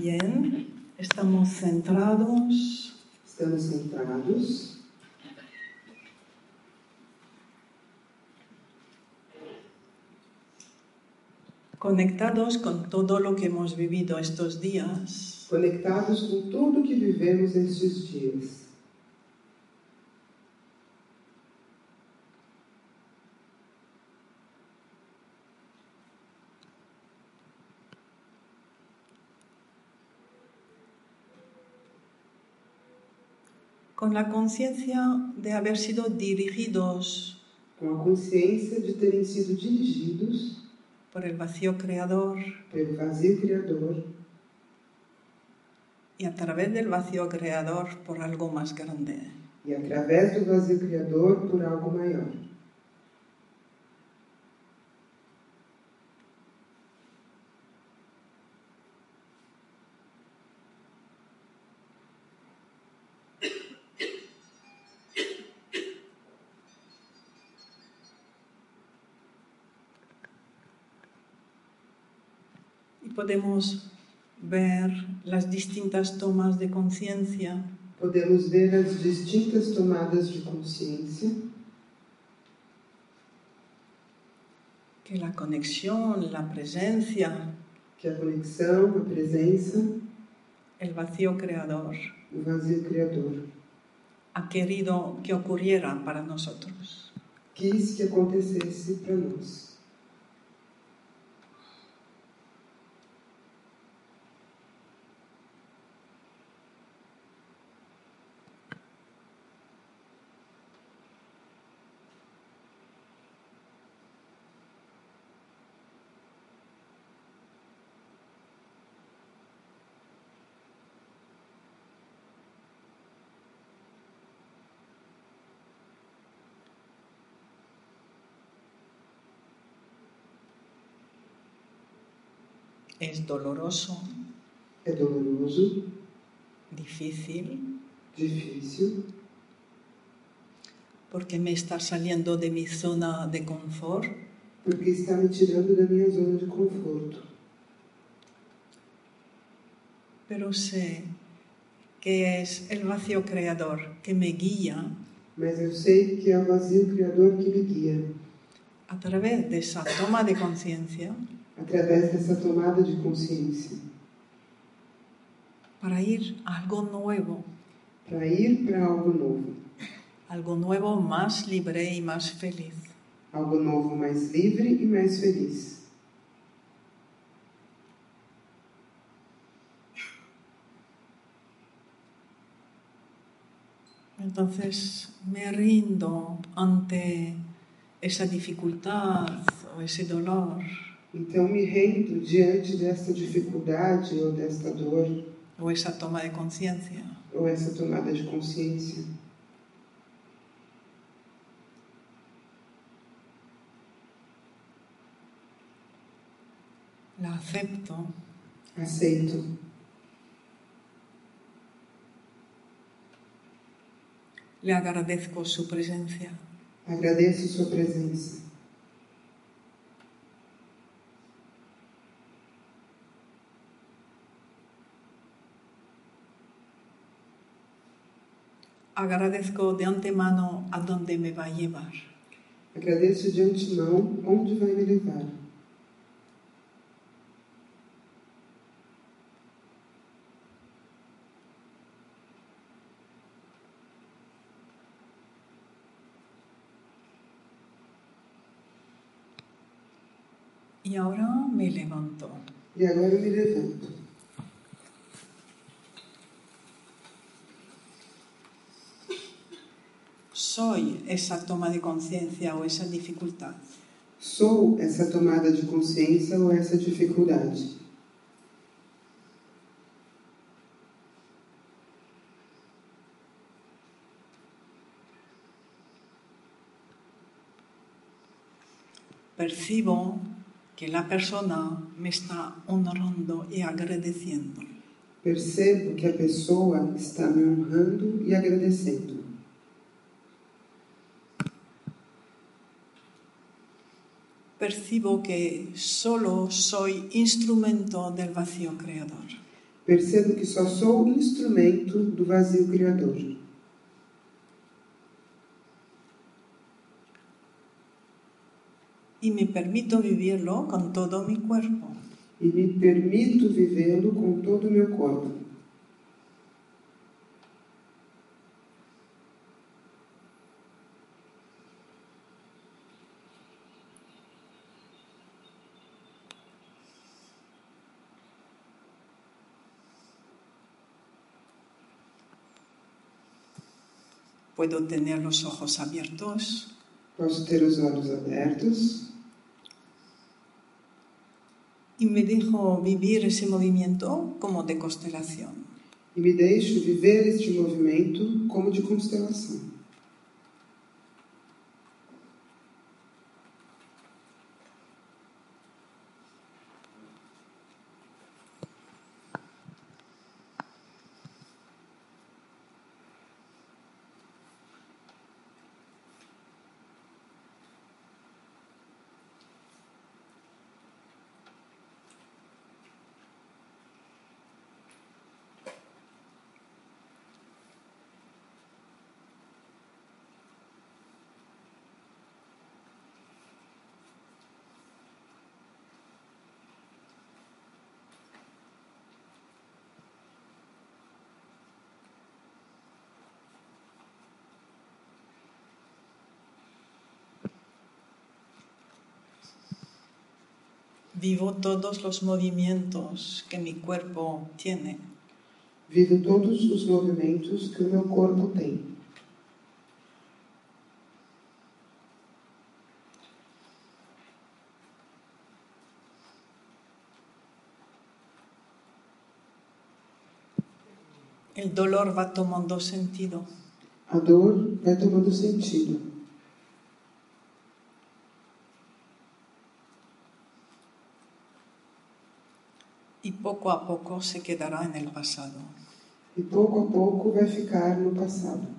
Bien, estamos centrados. Estamos centrados. Conectados con todo lo que hemos vivido estos días. Conectados com tudo que vivemos estes dias. Con la conciencia de haber sido dirigidos Com a consciência de terem sido dirigidos por el vacío creador pelo vazio criador y a través del vacío creador por algo más grande. e através do vazio criador por algo maior. Y podemos ver las distintas tomas de conciencia Podemos ver as distintas tomadas de consciência. Que la conexión, la presencia, que a conexão, a presença, el vacío creador. O vazio criador. Ha querido que ocurriera para nosotros. quis que acontecesse para nós. Es doloroso, É doloroso, difícil, difícil, porque me está saliendo de mi zona de confort, porque está me tirando da minha zona de conforto. pero sé que es el vacío creador que me guía. Mas eu sei que é o vazio criador que me guia. a través de esa toma de conciencia através dessa tomada de consciência, para ir a algo nuevo, para ir para algo novo, algo nuevo más libre y más feliz. algo novo mais livre e mais feliz. Entonces me rindo ante esa dificultad o ese dolor Então me rendo diante desta dificuldade ou desta dor o esa toma de conciencia ou essa tomada de consciência. la acepto Aceito, le agradezco su presencia agradeço sua presença. Agradezco de antemano a dónde me va a llevar Agradeço de antemão onde vai me levar. y ahora me levanto E agora me levanto. Soy esa toma de conciencia o esa dificultad Sou essa tomada de consciência ou essa dificuldade. percibo que la persona me está honrando y agradeciendo. Percebo que a pessoa está me honrando e agradecendo. Percibo que solo soy instrumento del vacío creador. Percebo que só sou instrumento do vazio criador. Y me permito vivirlo con todo mi cuerpo. E me permito vivê-lo com todo o meu corpo. Puedo tener los ojos abiertos Posso ter os olhos abertos y me dejo vivir ese movimiento como de constelación. e me deixo viver este movimento como de constelação. Vivo todos los movimientos que mi cuerpo tiene. Vivo todos os movimentos que o meu corpo tem. El dolor va tomando sentido. A dor vai tomando sentido. Y poco a poco se quedará en el pasado. E pouco a pouco vai ficar no passado.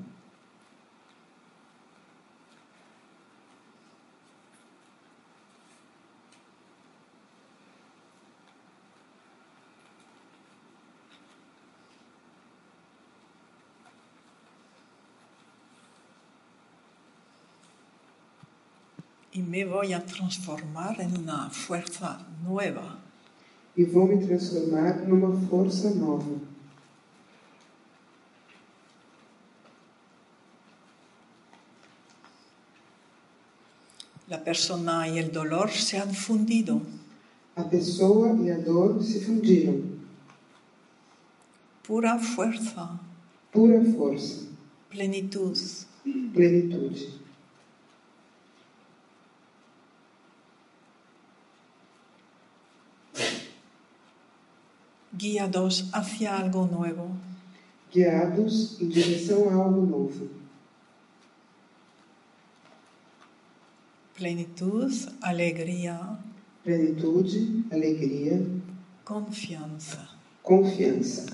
Y me voy a transformar en una fuerza nueva, E vou me transformar numa força nova. La persona y el dolor se han fundido. A pessoa e a dor se fundiram. Pura fuerza, Pura força, plenitud. plenitude. Guiados hacia algo nuevo. Guiados em direção a algo novo. Plenitud, alegría, Plenitude, alegria, confianza. confiança.